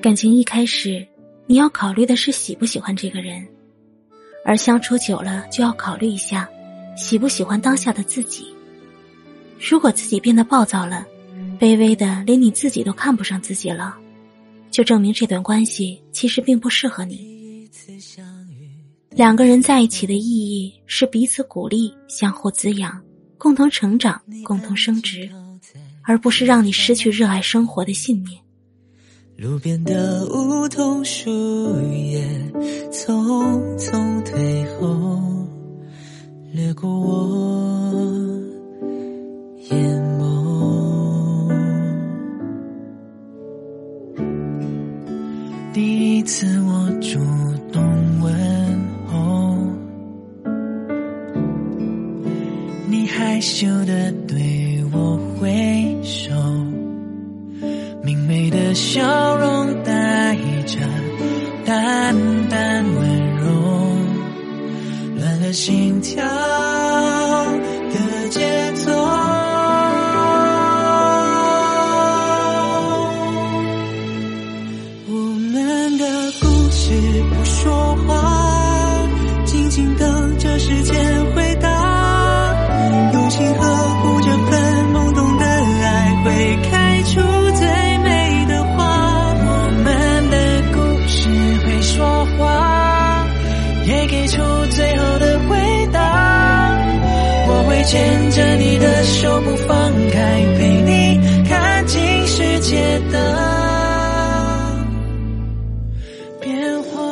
感情一开始，你要考虑的是喜不喜欢这个人，而相处久了，就要考虑一下喜不喜欢当下的自己。如果自己变得暴躁了，卑微的连你自己都看不上自己了，就证明这段关系其实并不适合你。两个人在一起的意义是彼此鼓励、相互滋养、共同成长、共同升值，而不是让你失去热爱生活的信念。路边的梧桐树叶匆匆退后，掠过我眼眸。第一次我主动问候，你害羞的对我笑容带着淡淡温柔，乱了心跳的节奏。我们的故事不说也给出最后的回答。我会牵着你的手不放开陪你看尽世界的变化。